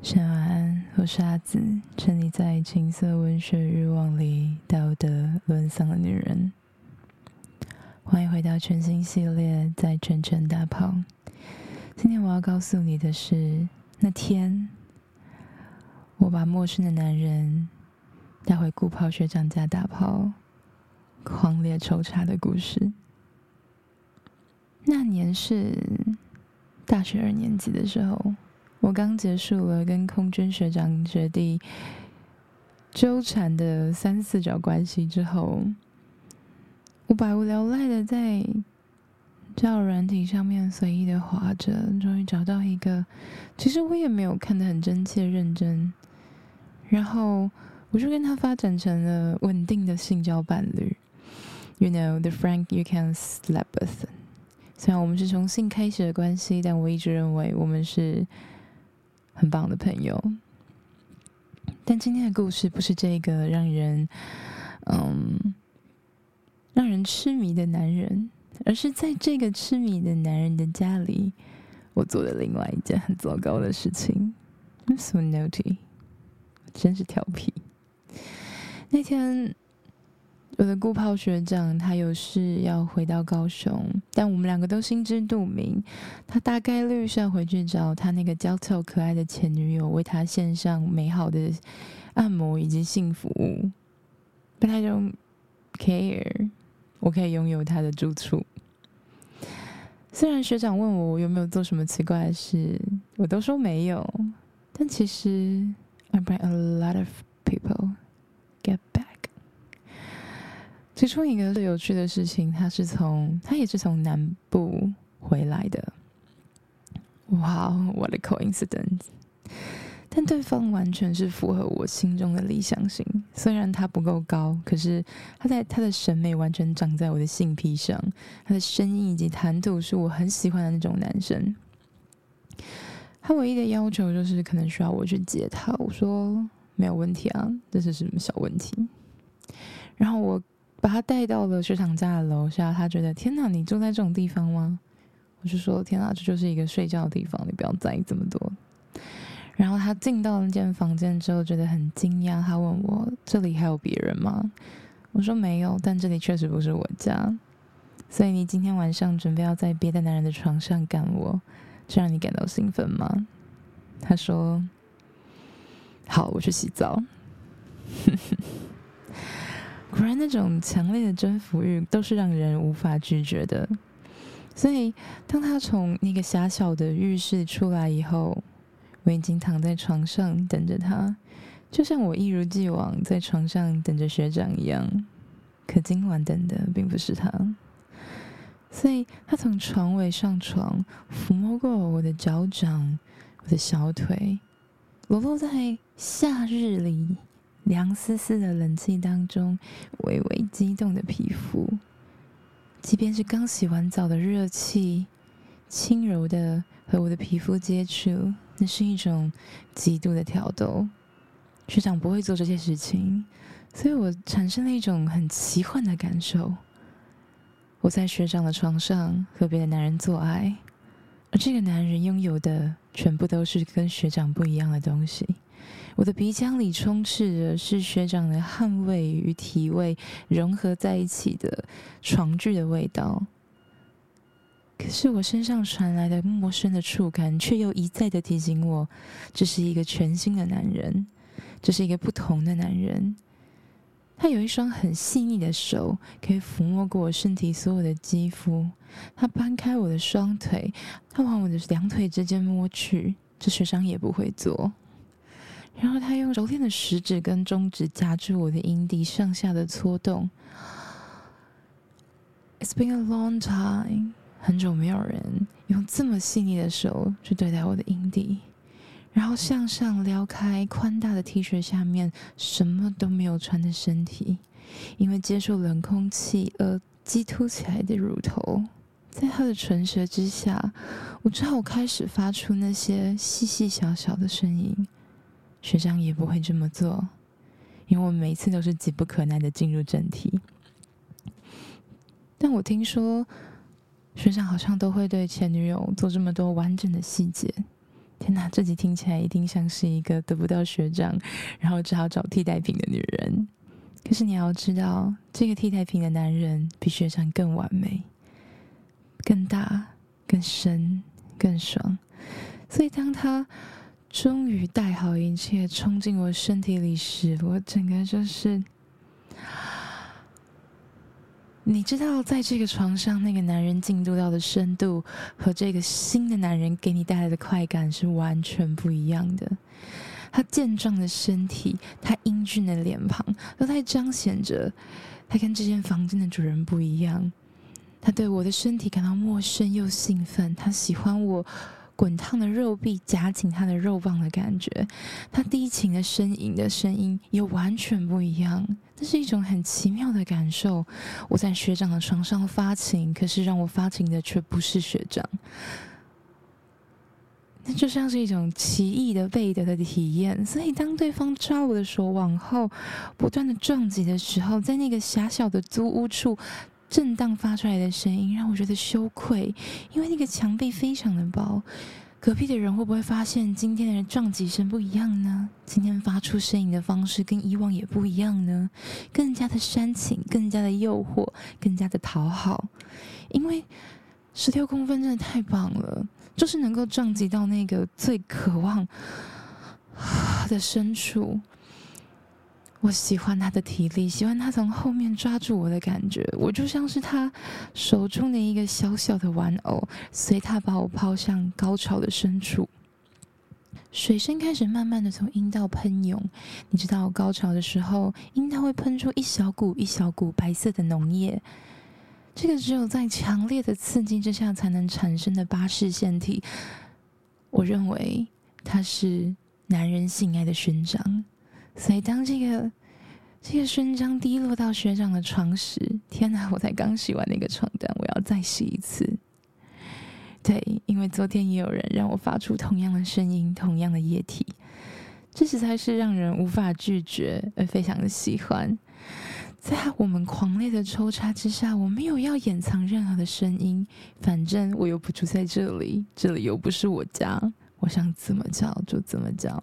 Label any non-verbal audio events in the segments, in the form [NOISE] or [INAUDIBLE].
晚安，我是阿紫，沉溺在情色文学欲望里，道德沦丧的女人。欢迎回到全新系列，在全城打炮。今天我要告诉你的是，那天我把陌生的男人带回顾炮学长家打炮，狂烈抽插的故事。那年是大学二年级的时候。我刚结束了跟空军学长学弟纠缠的三四角关系之后，我百无聊赖的在交友软体上面随意的划着，终于找到一个，其实我也没有看得很真切认真，然后我就跟他发展成了稳定的性交伴侣。You know the Frank you can sleep with。虽然我们是从性开始的关系，但我一直认为我们是。很棒的朋友，但今天的故事不是这个让人嗯让人痴迷的男人，而是在这个痴迷的男人的家里，我做了另外一件很糟糕的事情。I'm so naughty，真是调皮。那天。我的顾炮学长，他有事要回到高雄，但我们两个都心知肚明，他大概率是要回去找他那个娇俏可爱的前女友，为他献上美好的按摩以及性服务。But I don't care，我可以拥有他的住处。虽然学长问我我有没有做什么奇怪的事，我都说没有，但其实 I bring a lot of people 其中一个最有趣的事情，他是从他也是从南部回来的。哇，What a coincidence！但对方完全是符合我心中的理想型。虽然他不够高，可是他在他的审美完全长在我的性癖上。他的声音以及谈吐是我很喜欢的那种男生。他唯一的要求就是可能需要我去接他。我说没有问题啊，这是什么小问题？然后我。把他带到了学长家的楼下，他觉得天哪，你住在这种地方吗？我就说天哪，这就是一个睡觉的地方，你不要在意这么多。然后他进到那间房间之后，觉得很惊讶，他问我这里还有别人吗？我说没有，但这里确实不是我家。所以你今天晚上准备要在别的男人的床上干我，这让你感到兴奋吗？他说好，我去洗澡。[LAUGHS] 不然，那种强烈的征服欲都是让人无法拒绝的。所以，当他从那个狭小的浴室出来以后，我已经躺在床上等着他，就像我一如既往在床上等着学长一样。可今晚等的并不是他，所以他从床尾上床，抚摸过我的脚掌、我的小腿，裸露在夏日里。凉丝丝的冷气当中，微微激动的皮肤，即便是刚洗完澡的热气，轻柔的和我的皮肤接触，那是一种极度的挑逗。学长不会做这些事情，所以我产生了一种很奇幻的感受。我在学长的床上和别的男人做爱，而这个男人拥有的全部都是跟学长不一样的东西。我的鼻腔里充斥着是学长的汗味与体味融合在一起的床具的味道，可是我身上传来的陌生的触感，却又一再的提醒我，这是一个全新的男人，这是一个不同的男人。他有一双很细腻的手，可以抚摸过我身体所有的肌肤。他搬开我的双腿，他往我的两腿之间摸去，这学长也不会做。然后他用柔嫩的食指跟中指夹住我的阴蒂，上下的搓动。It's been a long time，很久没有人用这么细腻的手去对待我的阴蒂。然后向上撩开宽大的 T 恤下面什么都没有穿的身体，因为接受冷空气而激凸起来的乳头，在他的唇舌之下，我只好开始发出那些细细小小的声音。学长也不会这么做，因为我们每次都是急不可耐的进入正题。但我听说，学长好像都会对前女友做这么多完整的细节，天哪，这集听起来一定像是一个得不到学长，然后只好找替代品的女人。可是你要知道，这个替代品的男人比学长更完美、更大、更深、更爽。所以当他终于带好一切冲进我身体里时，我整个就是……你知道，在这个床上，那个男人进入到的深度和这个新的男人给你带来的快感是完全不一样的。他健壮的身体，他英俊的脸庞，都在彰显着他跟这间房间的主人不一样。他对我的身体感到陌生又兴奋，他喜欢我。滚烫的肉壁夹紧他的肉棒的感觉，他低情的呻吟的声音也完全不一样。这是一种很奇妙的感受。我在学长的床上发情，可是让我发情的却不是学长。那就像是一种奇异的贝德的体验。所以，当对方抓我的手往后不断的撞击的时候，在那个狭小的租屋处。震荡发出来的声音让我觉得羞愧，因为那个墙壁非常的薄。隔壁的人会不会发现今天的人撞击声不一样呢？今天发出声音的方式跟以往也不一样呢？更加的煽情，更加的诱惑，更加的讨好。因为十六公分真的太棒了，就是能够撞击到那个最渴望的深处。我喜欢他的体力，喜欢他从后面抓住我的感觉，我就像是他手中的一个小小的玩偶，随他把我抛向高潮的深处。水声开始慢慢的从阴道喷涌，你知道高潮的时候，阴道会喷出一小股一小股白色的浓液，这个只有在强烈的刺激之下才能产生的巴氏腺体，我认为它是男人性爱的勋章。所以，当这个这个勋章滴落到学长的床时，天哪！我才刚洗完那个床单，我要再洗一次。对，因为昨天也有人让我发出同样的声音，同样的液体，这实在是让人无法拒绝，而非常的喜欢。在我们狂烈的抽插之下，我没有要掩藏任何的声音，反正我又不住在这里，这里又不是我家，我想怎么叫就怎么叫。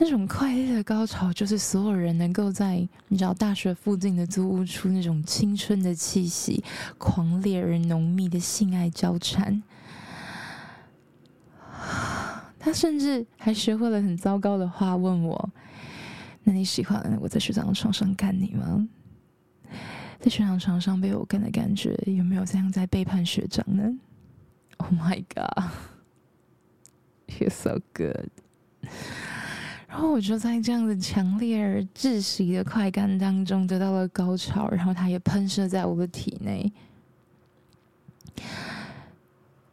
那种快乐的高潮，就是所有人能够在你知道大学附近的租屋处那种青春的气息，狂烈而浓密的性爱交缠。[SIGHS] 他甚至还学会了很糟糕的话，问我：“那你喜欢我在学长的床上干你吗？在学长床上被我干的感觉，有没有像在背叛学长呢？”Oh my god, [LAUGHS] you're so good. 然后我就在这样子强烈而窒息的快感当中得到了高潮，然后它也喷射在我的体内。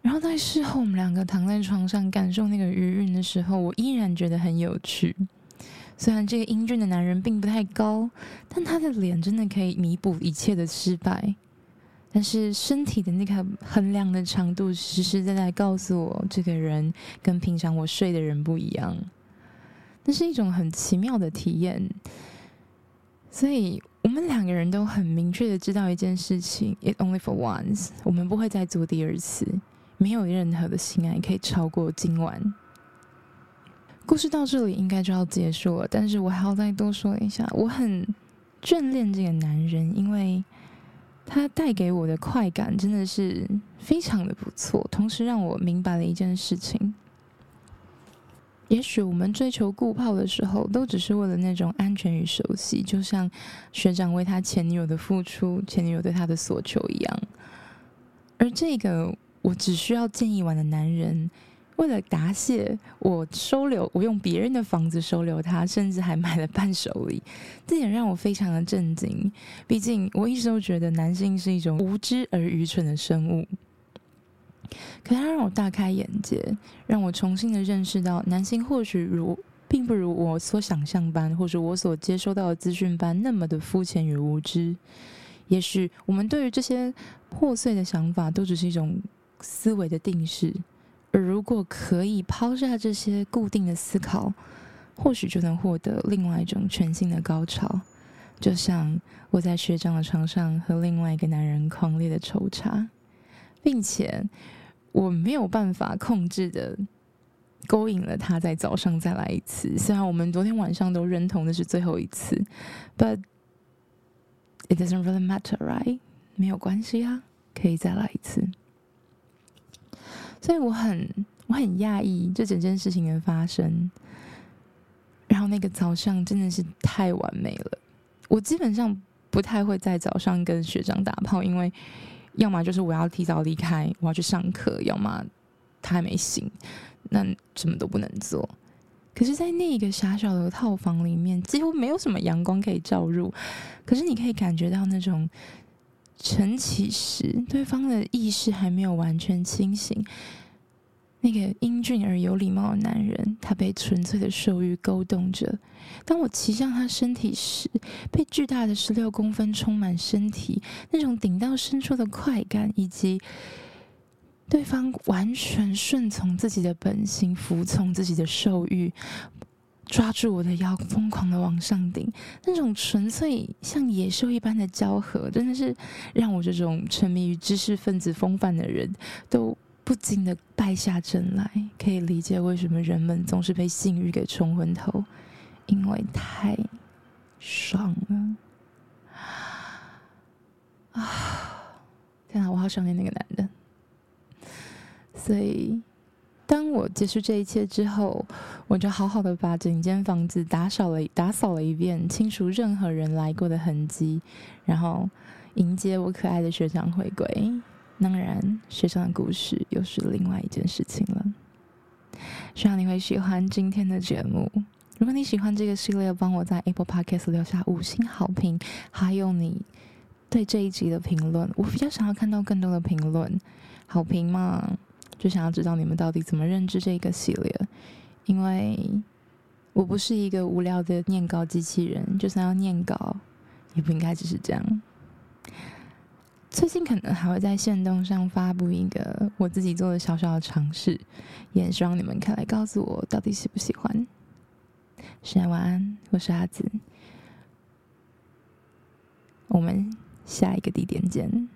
然后在事后，我们两个躺在床上感受那个余韵的时候，我依然觉得很有趣。虽然这个英俊的男人并不太高，但他的脸真的可以弥补一切的失败。但是身体的那个衡量的长度，实实在在告诉我，这个人跟平常我睡的人不一样。那是一种很奇妙的体验，所以我们两个人都很明确的知道一件事情：It only for once，我们不会再做第二次，没有任何的性爱可以超过今晚。故事到这里应该就要结束了，但是我还要再多说一下，我很眷恋这个男人，因为他带给我的快感真的是非常的不错，同时让我明白了一件事情。也许我们追求固泡的时候，都只是为了那种安全与熟悉，就像学长为他前女友的付出，前女友对他的索求一样。而这个我只需要见一晚的男人，为了答谢我收留，我用别人的房子收留他，甚至还买了伴手礼，这点让我非常的震惊。毕竟我一直都觉得男性是一种无知而愚蠢的生物。可他让我大开眼界，让我重新的认识到，男性或许如并不如我所想象般，或者我所接收到的资讯般那么的肤浅与无知。也许我们对于这些破碎的想法，都只是一种思维的定式。而如果可以抛下这些固定的思考，或许就能获得另外一种全新的高潮。就像我在学长的床上和另外一个男人狂烈的抽插。并且我没有办法控制的勾引了他在早上再来一次。虽然我们昨天晚上都认同的是最后一次，but it doesn't really matter, right？没有关系啊，可以再来一次。所以我很我很讶异这整件事情的发生。然后那个早上真的是太完美了。我基本上不太会在早上跟学长打炮，因为要么就是我要提早离开，我要去上课；要么他还没醒，那什么都不能做。可是，在那个狭小的套房里面，几乎没有什么阳光可以照入，可是你可以感觉到那种晨起时对方的意识还没有完全清醒。那个英俊而有礼貌的男人，他被纯粹的兽欲勾动着。当我骑上他身体时，被巨大的十六公分充满身体，那种顶到深处的快感，以及对方完全顺从自己的本性，服从自己的兽欲，抓住我的腰，疯狂的往上顶，那种纯粹像野兽一般的交合，真的是让我这种沉迷于知识分子风范的人都。不禁的败下阵来，可以理解为什么人们总是被性欲给冲昏头，因为太爽了啊！[SIGHS] 天啊，我好想念那个男的。所以，当我结束这一切之后，我就好好的把整间房子打扫了，打扫了一遍，清除任何人来过的痕迹，然后迎接我可爱的学长回归。当然，学长的故事又是另外一件事情了。希望你会喜欢今天的节目。如果你喜欢这个系列，帮我在 Apple Podcast 留下五星好评，还有你对这一集的评论。我比较想要看到更多的评论，好评嘛，就想要知道你们到底怎么认知这个系列。因为我不是一个无聊的念稿机器人，就算要念稿，也不应该只是这样。最近可能还会在线动上发布一个我自己做的小小的尝试，也希望你们可以来告诉我到底喜不喜欢。现在晚安，我是阿紫，我们下一个地点见。